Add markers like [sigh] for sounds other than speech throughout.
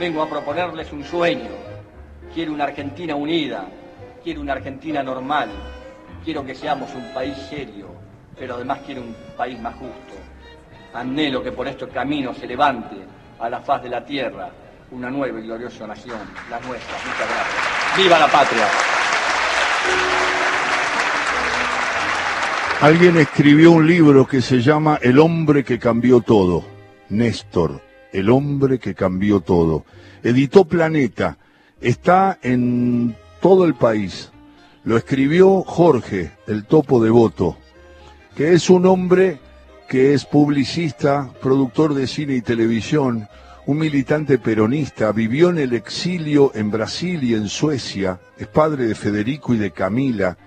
vengo a proponerles un sueño. Quiero una Argentina unida, quiero una Argentina normal, quiero que seamos un país serio, pero además quiero un país más justo. Anhelo que por este camino se levante a la faz de la tierra una nueva y gloriosa nación, la nuestra. Muchas gracias. ¡Viva la patria! Alguien escribió un libro que se llama El hombre que cambió todo. Néstor, el hombre que cambió todo. Editó Planeta. Está en todo el país. Lo escribió Jorge, el topo devoto, que es un hombre que es publicista, productor de cine y televisión, un militante peronista, vivió en el exilio en Brasil y en Suecia, es padre de Federico y de Camila,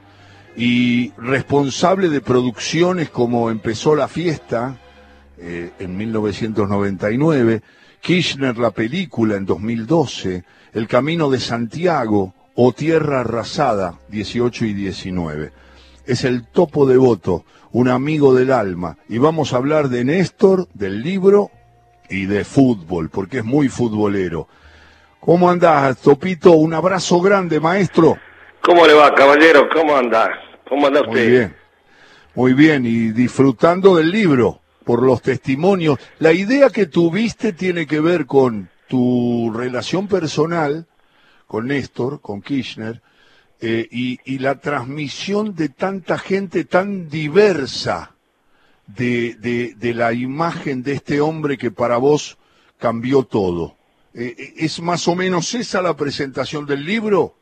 y responsable de producciones como Empezó la fiesta eh, en 1999, Kirchner la película en 2012, El Camino de Santiago o Tierra Arrasada 18 y 19. Es el topo devoto, un amigo del alma, y vamos a hablar de Néstor, del libro y de fútbol, porque es muy futbolero. ¿Cómo andás, Topito? Un abrazo grande, maestro. ¿Cómo le va, caballero? ¿Cómo anda? ¿Cómo anda usted? Muy bien. Muy bien, y disfrutando del libro, por los testimonios. La idea que tuviste tiene que ver con tu relación personal con Néstor, con Kirchner, eh, y, y, la transmisión de tanta gente tan diversa de, de, la imagen de este hombre que para vos cambió todo. Eh, ¿Es más o menos esa la presentación del libro?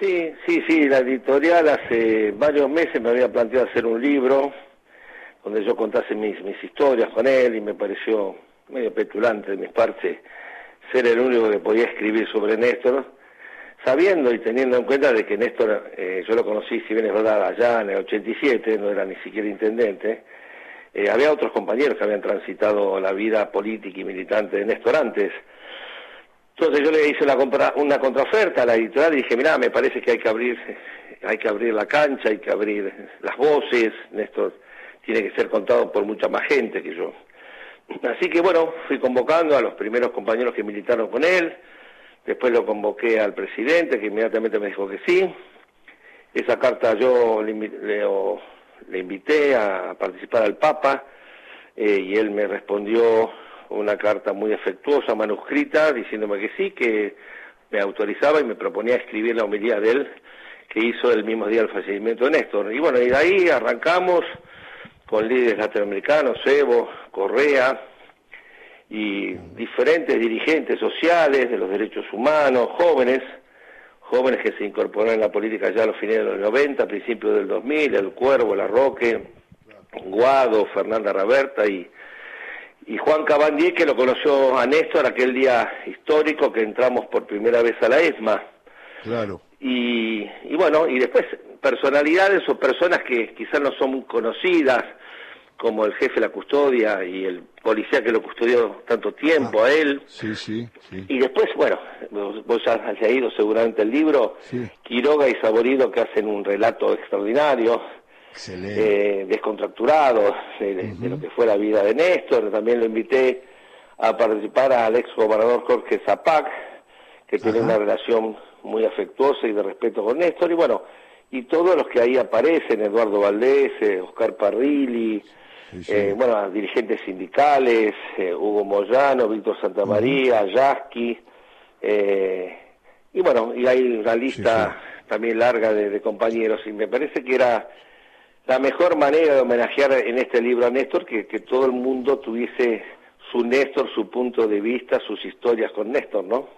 Sí, sí, sí, la editorial hace varios meses me había planteado hacer un libro donde yo contase mis, historias con él y me pareció medio petulante de mis partes ser el único que podía escribir sobre Néstor, sabiendo y teniendo en cuenta de que Néstor, eh, yo lo conocí, si bien es verdad, allá en el 87, no era ni siquiera intendente, eh, había otros compañeros que habían transitado la vida política y militante de Néstor antes, entonces yo le hice una, contra, una contraoferta a la editorial y dije, mira, me parece que hay que abrir, hay que abrir la cancha, hay que abrir las voces, Néstor tiene que ser contado por mucha más gente que yo. Así que bueno, fui convocando a los primeros compañeros que militaron con él, después lo convoqué al presidente, que inmediatamente me dijo que sí. Esa carta yo le, invité a participar al Papa eh, y él me respondió una carta muy afectuosa, manuscrita, diciéndome que sí, que me autorizaba y me proponía escribir la homilía de él que hizo el mismo día del fallecimiento de Néstor. Y bueno, y de ahí arrancamos con líderes latinoamericanos, Evo, Correa y diferentes dirigentes sociales de los derechos humanos, jóvenes, jóvenes que se incorporaron en la política ya a los fines de los 90, principios del 2000, El Cuervo, La Roque, Guado, Fernanda Raberta y, y Juan Cabandier, que lo conoció a Néstor aquel día histórico que entramos por primera vez a la ESMA. Claro. Y, y bueno, y después personalidades o personas que quizás no son conocidas, como el jefe de la custodia y el policía que lo custodió tanto tiempo Ah, a él. Sí, sí, sí. Y después, bueno, vos, vos ya has leído seguramente el libro, Sí. Quiroga y Saborido que hacen un relato extraordinario, eh, descontracturado de, de- de lo que fue la vida de Néstor. También lo invité a participar al ex gobernador Jorge Zapac, que tiene una relación muy afectuosa y de respeto con Néstor. Y bueno, y todos los que ahí aparecen, Eduardo Valdés, eh, Oscar Parrilli, Sí, sí. eh, bueno, dirigentes sindicales, eh, Hugo Moyano, Víctor Santamaría, Yasky, eh, y bueno, y hay una lista también larga de, de compañeros, y me parece que era la mejor manera de homenajear en este libro a Néstor, que, que todo el mundo tuviese su Néstor, su punto de vista, sus historias con Néstor, ¿no?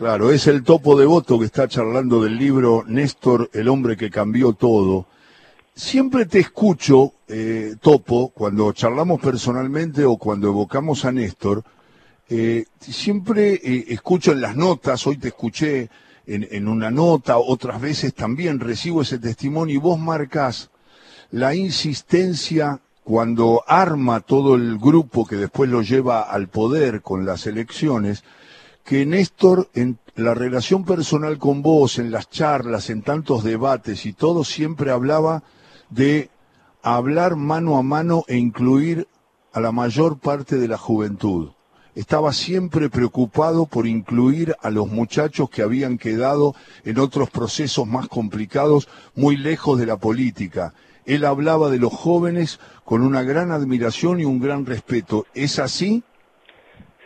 Claro, es el topo devoto que está charlando del libro Néstor, el hombre que cambió todo. Siempre te escucho, eh, Topo, cuando charlamos personalmente o cuando evocamos a Néstor, eh, siempre eh, escucho en las notas, hoy te escuché en, en una nota, otras veces también recibo ese testimonio y vos marcas la insistencia cuando arma todo el grupo que después lo lleva al poder con las elecciones, que Néstor, en la relación personal con vos, en las charlas, en tantos debates y todo, siempre hablaba de hablar mano a mano e incluir a la mayor parte de la juventud. estaba siempre preocupado por incluir a los muchachos que habían quedado en otros procesos más complicados, muy lejos de la política. Él hablaba de los jóvenes con una gran admiración y un gran respeto. ¿Es así?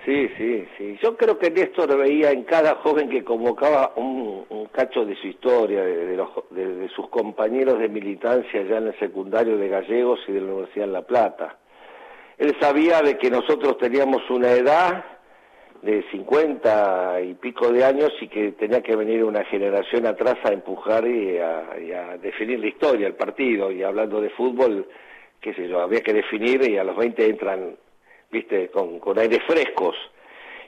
Sí, sí, sí. Yo creo que Néstor veía en cada joven que convocaba un, cacho de su historia, de, de, sus compañeros de militancia ya en el secundario de Gallegos y de la Universidad de La Plata. Él sabía de que nosotros teníamos una edad de 50 y pico de años y que tenía que venir una generación atrás a empujar y a, definir la historia, el partido. Y hablando de fútbol, qué sé yo, había que definir y a los 20 entran, viste, con, con aires frescos.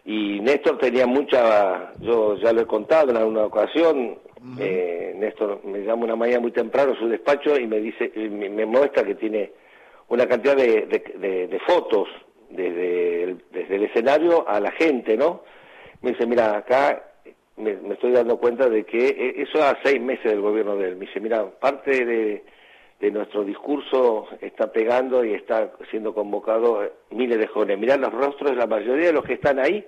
Y Néstor tenía mucha, yo ya lo he contado en alguna ocasión, eh, Néstor me llama una mañana muy temprano a su despacho y me dice, me, muestra que tiene una cantidad de, de fotos desde el, desde el escenario a la gente, ¿no? Me dice, mira, acá me, estoy dando cuenta de que e, eso a seis meses del gobierno de él. Me dice, mira, parte de, de nuestro discurso está pegando y está siendo convocado miles de jóvenes. Mirá los rostros, la mayoría de los que están ahí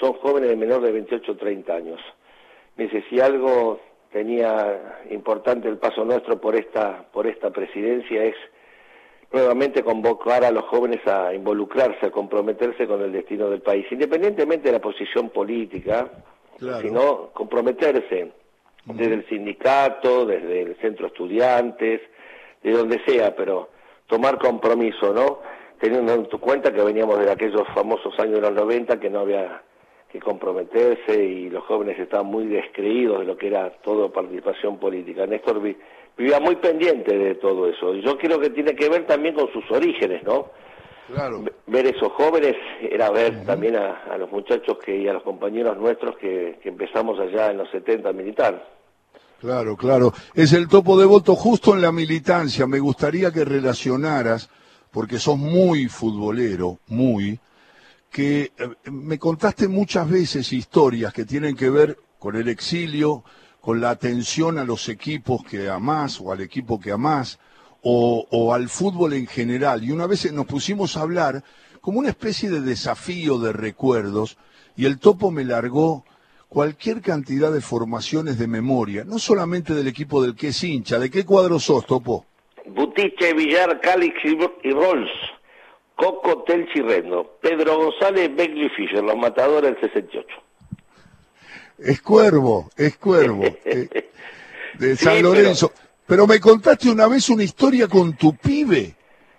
son jóvenes de menor de 28 o 30 años. Me dice, si algo tenía importante el paso nuestro por esta, por esta presidencia es nuevamente convocar a los jóvenes a involucrarse, a comprometerse con el destino del país, independientemente de la posición política, sino comprometerse desde el sindicato, desde el centro estudiantes, de donde sea, pero tomar compromiso, ¿no? Teniendo en cuenta que veníamos de aquellos famosos años de los 90 que no había que comprometerse y los jóvenes estaban muy descreídos de lo que era toda participación política. Néstor vivía muy pendiente de todo eso. Y yo creo que tiene que ver también con sus orígenes, ¿no? Claro. Ver esos jóvenes era ver también a, los muchachos que, y a los compañeros nuestros que, empezamos allá en los 70 militar. Claro, claro. Es el topo de voto justo en la militancia. Me gustaría que relacionaras, porque sos muy futbolero, muy, que eh, me contaste muchas veces historias que tienen que ver con el exilio, con la atención a los equipos que amás o al equipo que amás o, o al fútbol en general. Y una vez nos pusimos a hablar como una especie de desafío de recuerdos y el topo me largó cualquier cantidad de formaciones de memoria, no solamente del equipo del que es hincha. ¿De qué cuadro sos, Topo? Butiche, Villar, Calix y Rolls, Coco, Telchi, Pedro González, Begley Fischer, los matadores del 68. Es Cuervo, es Cuervo, [laughs] eh, de San Lorenzo. Pero... me contaste una vez una historia con tu pibe,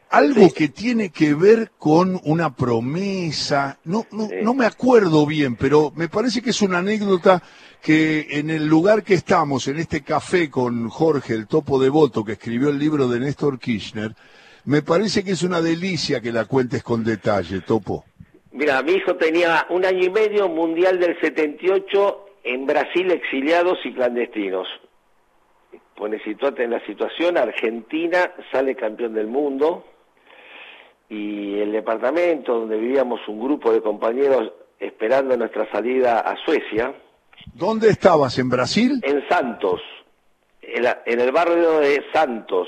algo que tiene que ver con una promesa, no, no, no me acuerdo bien, pero me parece que es una anécdota que en el lugar que estamos, en este café con Jorge, el topo de voto, que escribió el libro de Néstor Kirchner, me parece que es una delicia que la cuentes con detalle, topo. Mira, mi hijo tenía un año y medio, Mundial del 78, en Brasil exiliados y clandestinos. Pone situate en la situación, Argentina sale campeón del mundo y el departamento donde vivíamos un grupo de compañeros esperando nuestra salida a Suecia. ¿Dónde estabas? ¿En Brasil? En Santos, en, el barrio de Santos,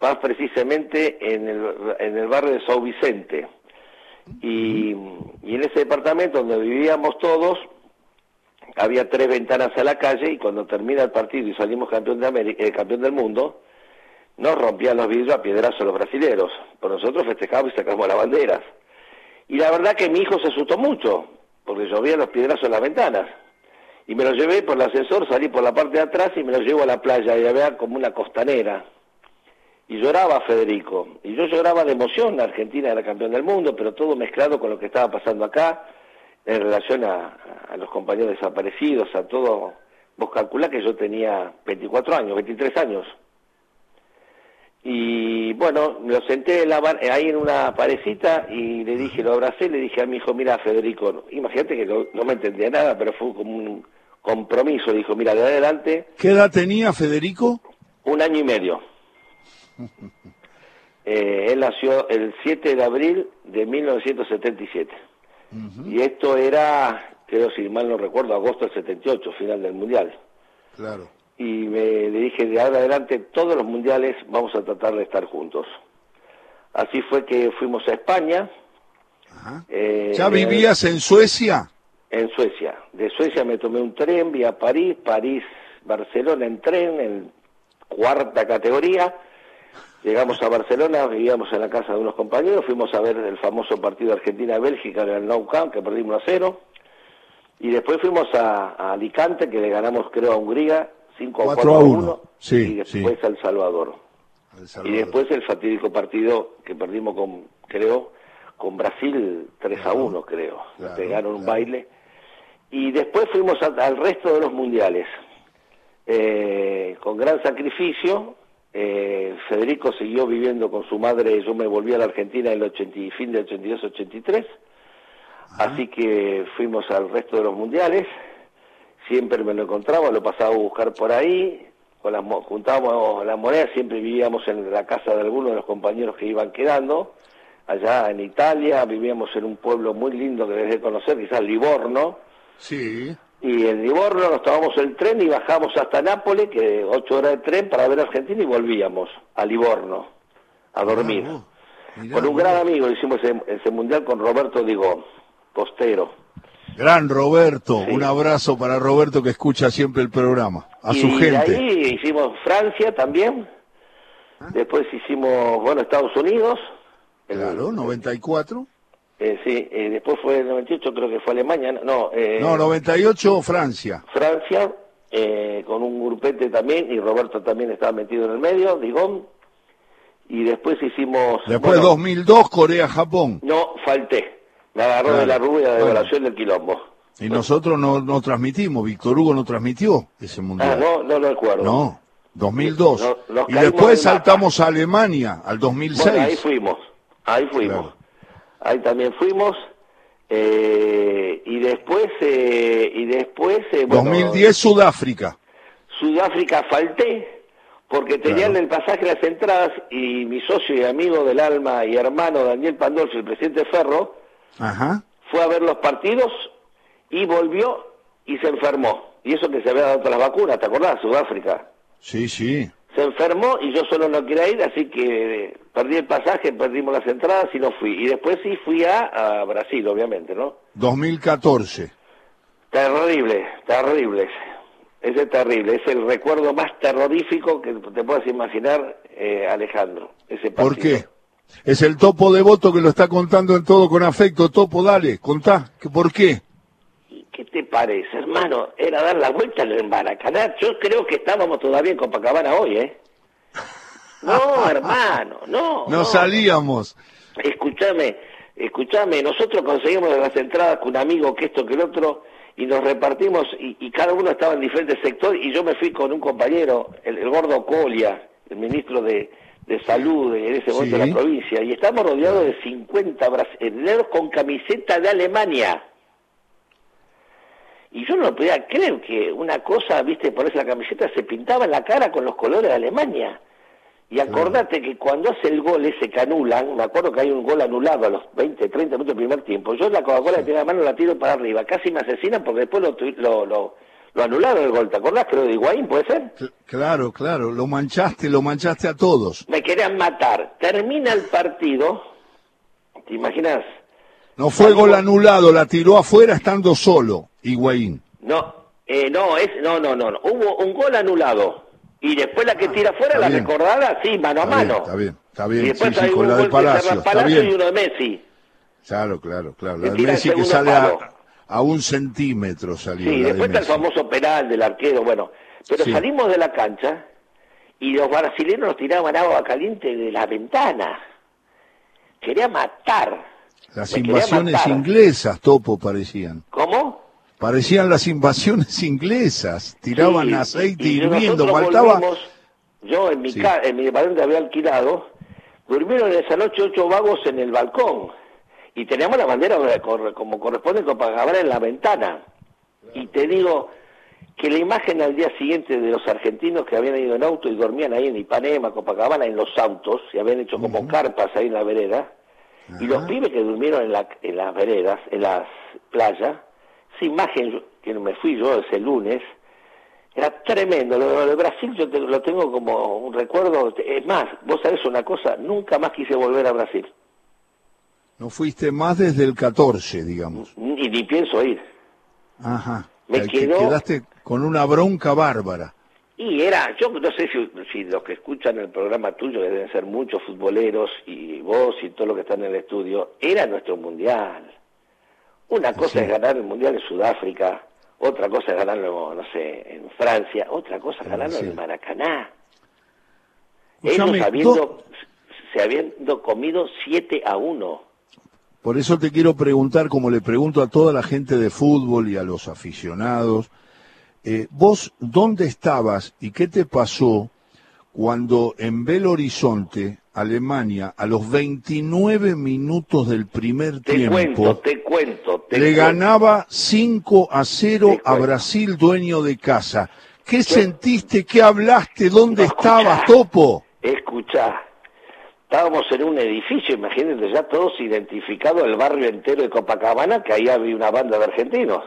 más precisamente en el, en el barrio de São Vicente. Y, y en ese departamento donde vivíamos todos, había tres ventanas a la calle y cuando termina el partido y salimos campeón, de América, eh, campeón del mundo, nos rompían los vidrios a piedrazos los brasileros. Por nosotros festejamos y sacamos las banderas. Y la verdad que mi hijo se asustó mucho, porque llovía los piedrazos en las ventanas. Y me lo llevé por el ascensor, salí por la parte de atrás y me lo llevo a la playa y había como una costanera. Y lloraba Federico. Y yo lloraba de emoción, Argentina era campeón del mundo, pero todo mezclado con lo que estaba pasando acá en relación a, los compañeros desaparecidos, a todo, vos calculás que yo tenía 24 años, 23 años. Y bueno, me lo senté ahí en una parecita y le dije, lo abracé, le dije a mi hijo, mira Federico, imagínate que no, me entendía nada, pero fue como un compromiso, dijo, mira, de adelante. ¿Qué edad tenía Federico? Un año y medio. [laughs] eh, él nació el 7 de abril de 1977. Y esto era, creo si mal no recuerdo, agosto del 78, final del Mundial. Claro. Y me, le dije, de ahora adelante, todos los mundiales vamos a tratar de estar juntos. Así fue que fuimos a España, Eh, ¿Ya vivías en Suecia? En Suecia. De Suecia me tomé un tren, vi a París, París, Barcelona en tren, en cuarta categoría. Llegamos a Barcelona, vivíamos en la casa de unos compañeros, fuimos a ver el famoso partido Argentina-Bélgica en el Nou Camp, que perdimos a cero. Y después fuimos a, Alicante, que le ganamos, creo, a Hungría, 5 a 4 a 1. y después a El Salvador. Y después el fatídico partido que perdimos con, creo, con Brasil 3 a 1, creo. pegaron un baile. Y después fuimos al resto de los mundiales. Eh, con gran sacrificio. Eh, Federico siguió viviendo con su madre, yo me volví a la Argentina en el 80, fin del 82-83, así que fuimos al resto de los mundiales, siempre me lo encontraba, lo pasaba a buscar por ahí, con las, juntábamos las monedas, siempre vivíamos en la casa de algunos de los compañeros que iban quedando, allá en Italia, vivíamos en un pueblo muy lindo que debes de conocer, quizás Livorno. Sí y en Livorno nos tomamos el tren y bajamos hasta Nápoles, que ocho horas de tren para ver a Argentina y volvíamos a Livorno a dormir. con un gran amigo hicimos ese, mundial con Roberto Digo, postero. Gran Roberto, un abrazo para Roberto que escucha siempre el programa, a su gente. ahí hicimos Francia también, después hicimos, bueno, Estados Unidos. Claro, 94. Eh, sí, eh, después fue el 98, creo que fue Alemania, no. Eh, no, 98 Francia. Francia, eh, con un grupete también, y Roberto también estaba metido en el medio, Digón. Y después hicimos... Después 2002, Corea-Japón. No, falté. Me agarró de la rubia de evaluación del quilombo. Y nosotros no, no transmitimos, Víctor Hugo no transmitió ese mundial. Ah, no, no lo recuerdo. No, 2002. y después saltamos a Alemania, al 2006. ahí fuimos, ahí fuimos ahí también fuimos. Eh, y después, eh, y después... 2010 eh, Sudáfrica. Sudáfrica falté, porque tenían el pasaje las entradas y mi socio y amigo del alma y hermano Daniel Pandolfi, el presidente Ferro, fue a ver los partidos y volvió y se enfermó. Y eso que se había dado todas las vacunas, ¿te acordás? Sudáfrica. Sí, sí se enfermó y yo solo no quería ir, así que perdí el pasaje, perdimos las entradas y no fui. Y después sí fui a, Brasil, obviamente, ¿no? 2014. Terrible, terrible. Ese es terrible, es el recuerdo más terrorífico que te puedas imaginar, eh, Alejandro. Ese ¿Por qué? Es el topo de voto que lo está contando en todo con afecto. Topo, dale, contá. ¿Por qué? ¿Qué te parece, hermano? Era dar la vuelta en el Maracaná. Yo creo que estábamos todavía en Copacabana hoy, ¿eh? No, [laughs] hermano, no. No, salíamos. Escúchame, escúchame. Nosotros conseguimos las entradas con un amigo que esto que el otro y nos repartimos y, cada uno estaba en diferentes sectores y yo me fui con un compañero, el, gordo Colia, el ministro de, salud en ese momento de la provincia, y estamos rodeados de 50 brasileños con camiseta de Alemania. Y yo no podía creer que una cosa, viste, ponerse la camiseta, se pintaba la cara con los colores de Alemania. Y acordate que cuando hace el gol ese que anulan, me acuerdo que hay un gol anulado a los 20, 30 minutos del primer tiempo, yo la Coca-Cola que tenía la mano la tiro para arriba, casi me asesinan porque después lo, lo, lo, anularon el gol, ¿te acordás? Creo de Higuaín, ¿puede ser? Claro, claro, lo manchaste, lo manchaste a todos. Me querían matar. Termina el partido, ¿te imaginas? No fue gol anulado, la tiró afuera estando solo, Higuaín. No, eh, no, es, no, no, no, hubo un gol anulado. Y después la que tira afuera, la recordada, sí, mano a mano. está bien, está bien. Y después hay un gol Palacio, está bien. y uno de Messi. Claro, claro, claro. La de Messi que sale a, un centímetro salió. Sí, después está el famoso penal del arquero, bueno. Pero salimos de la cancha y los brasileños nos tiraban agua caliente de la ventana. Quería matar. Las invasiones inglesas, Topo, parecían. ¿Cómo? Parecían las invasiones inglesas. Tiraban aceite hirviendo, faltaba... yo en mi, en mi había alquilado, durmieron esa noche ocho vagos en el balcón. Y teníamos la bandera como corresponde Copacabana en la ventana. Y te digo que la imagen al día siguiente de los argentinos que habían ido en auto y dormían ahí en Ipanema, Copacabana, en los autos, y habían hecho como carpas ahí en la vereda, y los pibes que durmieron en, la, en las veredas, en las playas, esa imagen que me fui yo ese lunes, era tremendo. Lo de Brasil yo lo tengo como un recuerdo. Es más, vos sabés una cosa, nunca más quise volver a Brasil. No fuiste más desde el 14, digamos. Y ni pienso ir. Ajá. Me Eh, que quedó- Quedaste con una bronca bárbara. Y era, yo no sé si, si los que escuchan el programa tuyo, que deben ser muchos futboleros, y vos y todo lo que están en el estudio, era nuestro mundial. Una cosa Sí. es ganar el mundial en Sudáfrica, otra cosa es ganarlo, no sé, en Francia, otra cosa es En ganarlo en Maracaná. Ellos habiendo, do- se habiendo comido 7 a 1. Por eso te quiero preguntar, como le pregunto a toda la gente de fútbol y a los aficionados, eh, vos, ¿dónde estabas y qué te pasó cuando en Belo Horizonte, Alemania, a los 29 minutos del primer Te tiempo, cuento, te cuento, te le cuento. ganaba 5 a 0 Te a. Brasil, dueño de casa? ¿Qué sentiste? ¿Qué hablaste? ¿Dónde No, estabas, escuchá. Topo? Escuchá, estábamos en un edificio, imagínate ya todos identificados, el barrio entero de Copacabana, que ahí había una banda de argentinos.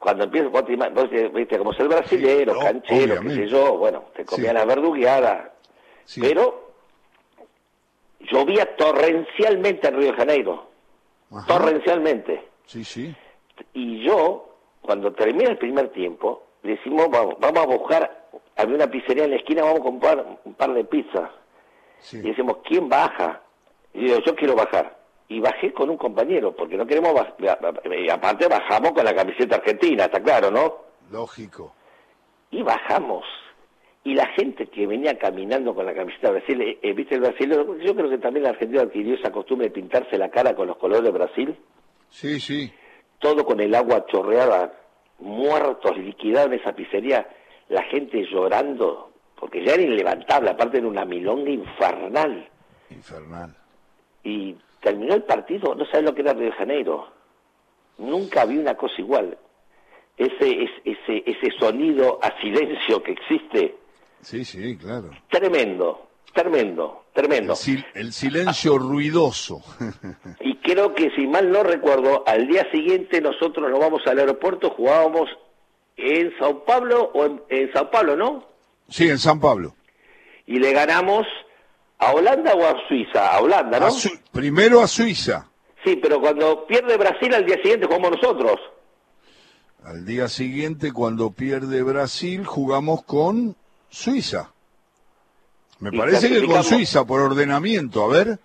Cuando empieza, vos, vos te- viste como ser brasilero, Sí, canchero, qué obviamente. sé yo, bueno, te comían Sí. la verdugueada. Sí. Pero llovía torrencialmente en Río de Janeiro, Ajá. torrencialmente. Sí, sí. Y yo, cuando termina el primer tiempo, decimos, vamos, vamos a buscar, había una pizzería en la esquina, vamos a comprar un par de pizzas. Sí. Y decimos, ¿quién baja? Y digo, yo quiero bajar. Y bajé con un compañero, porque no queremos bajar. Y aparte bajamos con la camiseta argentina, está claro, ¿no? Lógico. Y bajamos. Y la gente que venía caminando con la camiseta de Brasil, eh, eh, ¿viste el brasileño? Yo creo que también el argentino adquirió esa costumbre de pintarse la cara con los colores de Brasil. Sí, sí. todo con el agua chorreada, muertos, liquidados en esa pizzería, la gente llorando, porque ya era inlevantable, aparte era una milonga infernal. Infernal. Y terminó el partido, no sabes lo que era Río de Janeiro. Nunca vi una cosa igual. Ese, es- ese, ese sonido a silencio que existe, Sí, sí, claro. tremendo, tremendo, tremendo. El, sil- el silencio ruidoso. [laughs] Y creo que, si mal no recuerdo, al día siguiente nosotros nos vamos al aeropuerto, jugábamos en Sao Paulo, o en, en Sao Paulo, ¿no? Sí, en San Pablo. Y le ganamos a Holanda o a Suiza, a Holanda, ¿no? A primero a Suiza. Sí, pero cuando pierde Brasil al día siguiente jugamos nosotros. Al día siguiente, cuando pierde Brasil, jugamos con Suiza. Me parece que con. Suiza, por ordenamiento. A ver.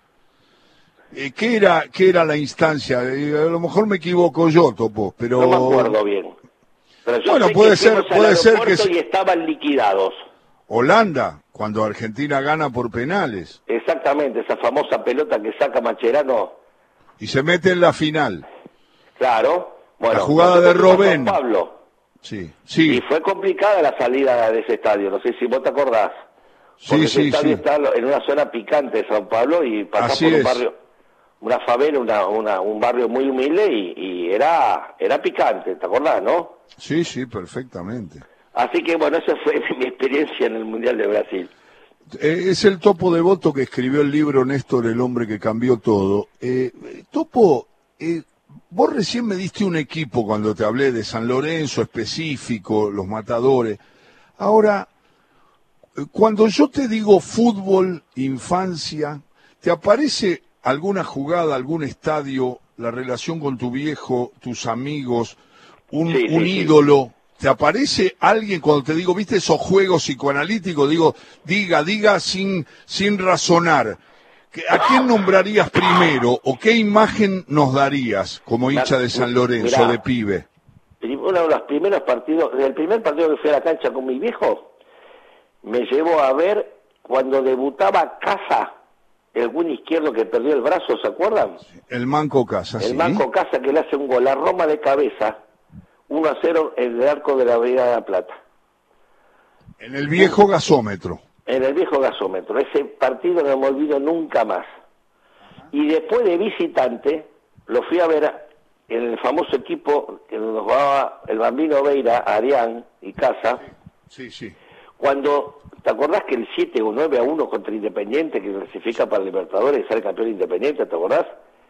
Eh, ¿qué, era, ¿Qué era la instancia? Eh, a lo mejor me equivoco yo, Topo, pero... No me acuerdo bien. Pero yo Bueno, sé puede que ser- puede ser que y estaban liquidados. Holanda, cuando Argentina gana por penales Exactamente, esa famosa pelota que saca Macherano. y se mete en la final. Claro. Bueno, La jugada de Robben. Pablo. Sí, Y sí, fue complicada la salida de ese estadio, no sé si vos te acordás. Porque sí, ese sí, estadio sí. está en una zona picante de San Pablo y pasás Así por un es. barrio, una favela, una, una- un barrio muy humilde y, y era, era picante, ¿te acordás, no? Sí, sí, perfectamente. Así que bueno, esa fue [laughs] mi experiencia en el Mundial de Brasil. Eh, es el Topo Devoto que escribió el libro Néstor, el hombre que cambió todo. Eh, Topo, eh, vos recién me diste un equipo cuando te hablé de San Lorenzo específico, los matadores. Ahora, cuando yo te digo fútbol, infancia, ¿te aparece alguna jugada, algún estadio, la relación con tu viejo, tus amigos, un, Sí, sí, un sí. ídolo? ¿Te aparece alguien cuando te digo, viste esos juegos psicoanalíticos? Digo, diga, diga sin, sin razonar. ¿Que- ¿A quién nombrarías primero o qué imagen nos darías como hincha de San Lorenzo, Mirá. de pibe? Uno de los primeros partidos, el primer partido que fui a la cancha con mi viejo, me llevó a ver cuando debutaba Casa, el buen izquierdo que perdió el brazo, ¿se acuerdan? El Manco Casa, El sí. Manco Casa que le hace un gol a Roma de cabeza, 1 a 0 en el arco de la Avenida de la Plata, En el viejo gasómetro. en el viejo gasómetro. Ese partido no me olvido nunca más. Y después de visitante, lo fui a ver en el famoso equipo que nos jugaba el Bambino Veira, Arián y Casa, Sí, sí. cuando, ¿te acordás que el 7 o 9 a 1 contra Independiente, que clasifica para Libertadores y sale campeón Independiente, ¿te acordás?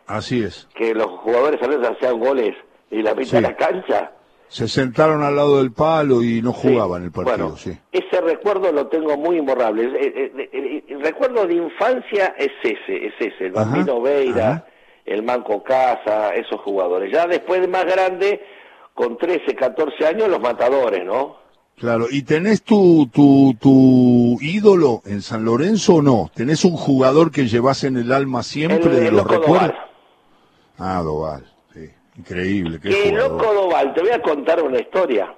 Así es. Que los jugadores a veces hacían goles y la mitad Sí. de la cancha. Se sentaron al lado del palo y no jugaban el partido, Bueno, sí. ese recuerdo lo tengo muy imborrable. El, recuerdo de infancia es ese, es ese, el Bambino Veira, ajá. el Manco Casa, esos jugadores. Ya después de más grande, con 13, 14 años, los matadores, ¿no? Claro, ¿y tenés tu, tu, tu ídolo en San Lorenzo o no? ¿Tenés un jugador que llevas en el alma siempre el, de el los recuerdos? Doval. Ah, Doval. Increíble, qué Que el jugador. Loco Doval, te voy a contar una historia.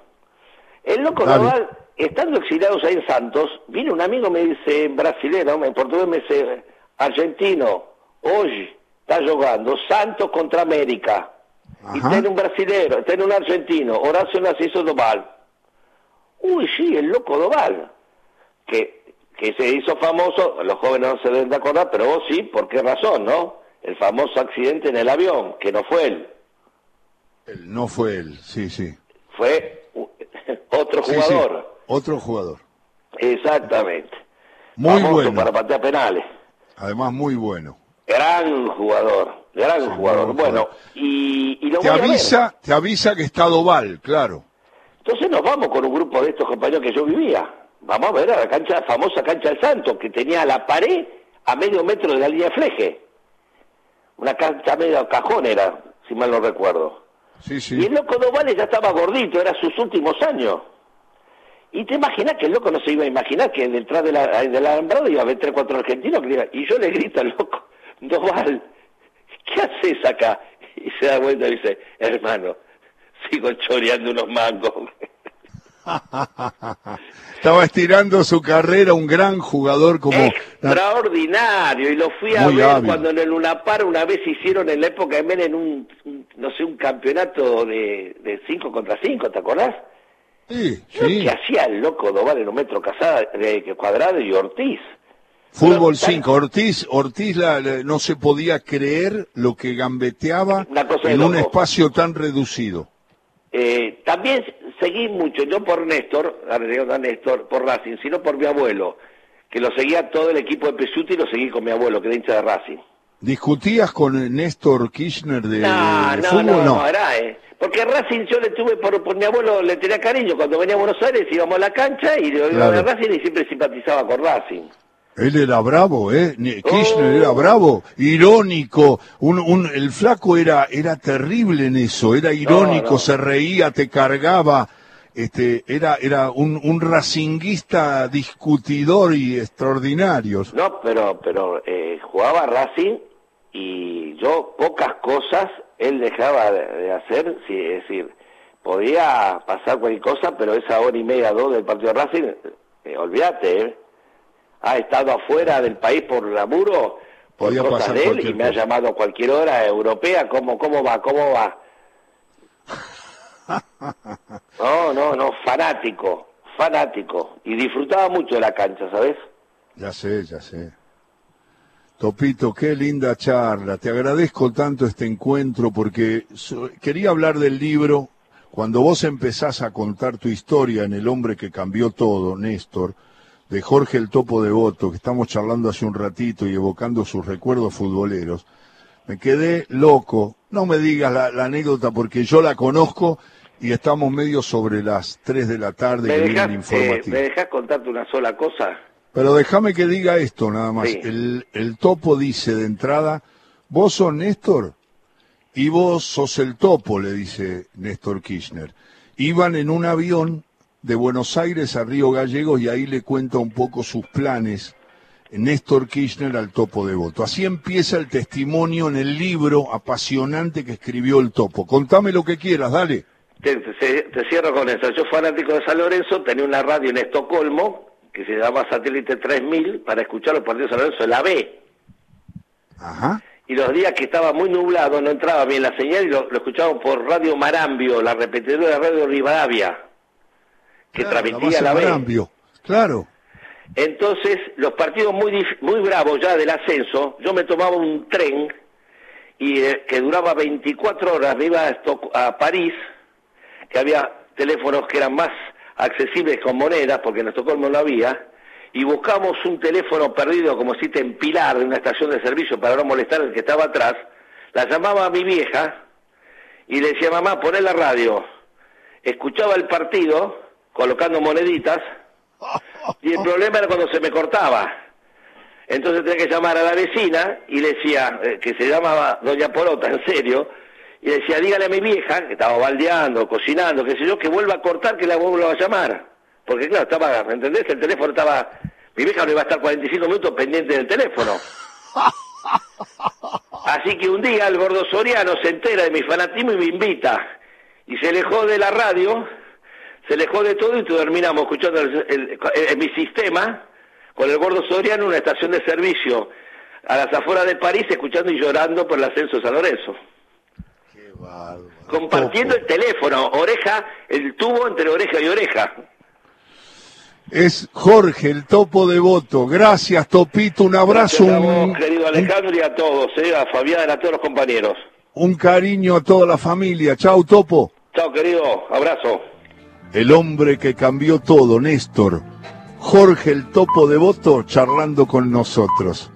El Loco Dale. Doval, estando exiliados ahí en Santos, vino un amigo, me dice, brasilero, en portugués me dice, argentino, hoy está jugando Santos contra América. Y Ajá. tiene un brasilero, tiene un argentino, Horacio Narciso Doval. Uy, sí, el Loco Doval. Que, que se hizo famoso, los jóvenes no se deben de acordar, pero vos sí, ¿por qué razón, no? El famoso accidente en el avión, que no fue él. Él, no fue él, sí, sí. fue [laughs] otro Sí, sí, jugador. Otro jugador. Exactamente. Muy Famoso bueno. para patear penales. Además, muy bueno. Gran jugador, gran Sí, jugador. Bueno, y, y lo Te voy a ver. avisa, te avisa que está Doval, claro. Entonces nos vamos con un grupo de estos compañeros que yo vivía. Vamos a ver a la cancha, famosa cancha del Santo, que tenía la pared a medio metro de la línea de fleje. Una cancha medio cajón era, si mal no recuerdo. Y el loco Dovale ya estaba gordito, era sus últimos años. Y te imaginas que el loco no se iba a imaginar que detrás de la, del alambrado iba a haber tres, cuatro argentinos. que le iban- Y yo le grito al loco, Doval, ¿qué haces acá? Y se da vuelta y dice, hermano, sigo choreando unos mangos. [laughs] Estaba estirando su carrera, un gran jugador como... Extraordinario, y lo fui a Muy ver hábil. cuando en el Unapar una vez hicieron en la época de Menem un, un- no sé, un campeonato de, de cinco contra cinco, ¿te acordás? Sí, sí. que hacía el loco Doval en un metro casada, de cuadrado y Ortiz. Fútbol Pero- 5. Ortiz, Ortiz la- la- no se podía creer lo que gambeteaba en un loco. espacio tan reducido. Eh, también seguí mucho, no por Néstor, a Néstor, por Racing, sino por mi abuelo, que lo seguía todo el equipo de Pesuti y lo seguí con mi abuelo, que era hincha de Racing. ¿Discutías con Néstor Kirchner de, No, de no, fútbol? no, no, era, eh. Porque Racing yo le tuve, por, por mi abuelo le tenía cariño. Cuando venía a Buenos Aires íbamos a la cancha y yo iba a Claro. Racing y siempre simpatizaba con Racing. Él era bravo, ¿eh? Kirchner Oh. era bravo, irónico. Un, un- el flaco era, era terrible en eso, era irónico, no. se reía, te cargaba. Este, era, era un, un racinguista discutidor y extraordinario. No, pero, pero eh, jugaba Racing y yo pocas cosas él dejaba de, de hacer, sí, es decir, podía pasar cualquier cosa, pero esa hora y media, dos del partido de Racing, eh, olvídate, ¿eh? Ha estado afuera del país por laburo, por Podía cosas de él, y me ha llamado a cualquier hora europea, ¿cómo, cómo va, cómo va? [laughs] No, no, no, fanático, fanático, y disfrutaba mucho de la cancha, ¿sabes? Ya sé, ya sé. Topito, qué linda charla. Te agradezco tanto este encuentro porque quería hablar del libro. Cuando vos empezás a contar tu historia en El hombre que cambió todo, Néstor, de Jorge el Topo Devoto, que estamos charlando hace un ratito y evocando sus recuerdos futboleros, me quedé loco. No me digas la, la anécdota porque yo la conozco y estamos medio sobre las 3 de la tarde ¿Me viene dejas, el eh. ¿Me dejás contarte una sola cosa? Pero déjame que diga esto nada más. Sí. El, el topo dice de entrada, vos sos Néstor y vos sos el topo, le dice Néstor Kirchner. Iban en un avión de Buenos Aires a Río Gallegos y ahí le cuenta un poco sus planes Néstor Kirchner al topo devoto. Así empieza el testimonio en el libro apasionante que escribió el topo. Contame lo que quieras, dale. Te, te- te cierro con eso. Yo fanático de San Lorenzo, tenía una radio en Estocolmo que se llama Satélite 3000 para escuchar los partidos de San Lorenzo, la B. Ajá. Y los días que estaba muy nublado, no entraba bien la señal y lo, lo escuchábamos por Radio Marambio, la repetidora de Radio Rivadavia, que Claro, transmitía base la, B. Marambio. Claro. Entonces, los partidos muy muy bravos ya del ascenso, yo me tomaba un tren y eh, que duraba 24 horas, me iba a, Estoc- a París, que había teléfonos que eran más accesibles con monedas, porque en Estocolmo no había, y buscamos un teléfono perdido, como si te en Pilar, de una estación de servicio, para no molestar al que estaba atrás, la llamaba a mi vieja y le decía, mamá, poné la radio. escuchaba el partido colocando moneditas y el problema era cuando se me cortaba. Entonces tenía que llamar a la vecina y le decía, eh, que se llamaba Doña Polota, [laughs] en serio, y le decía, dígale a mi vieja, que estaba baldeando, cocinando, qué sé yo, que vuelva a cortar, que la vuelva a llamar. Porque claro, estaba, ¿me entendés? El teléfono estaba, mi vieja no iba a estar 45 minutos pendiente del teléfono. Así que un día el gordo Soriano se entera de mi fanatismo y me invita. Y se alejó de la radio, se alejó de todo y terminamos escuchando en mi sistema con el gordo Soriano en una estación de servicio a las afueras de París escuchando y llorando por el ascenso de San Lorenzo. Qué Compartiendo el teléfono, oreja, el tubo entre oreja y oreja. Es Jorge, el topo devoto. Gracias, Topito. Un abrazo. un, querido Alejandro, y a todos, eh, a Fabián, a todos los compañeros. Un cariño a toda la familia. Chao, Topo. Chao, querido. Abrazo. El hombre que cambió todo, Néstor. Jorge, el topo devoto, charlando con nosotros.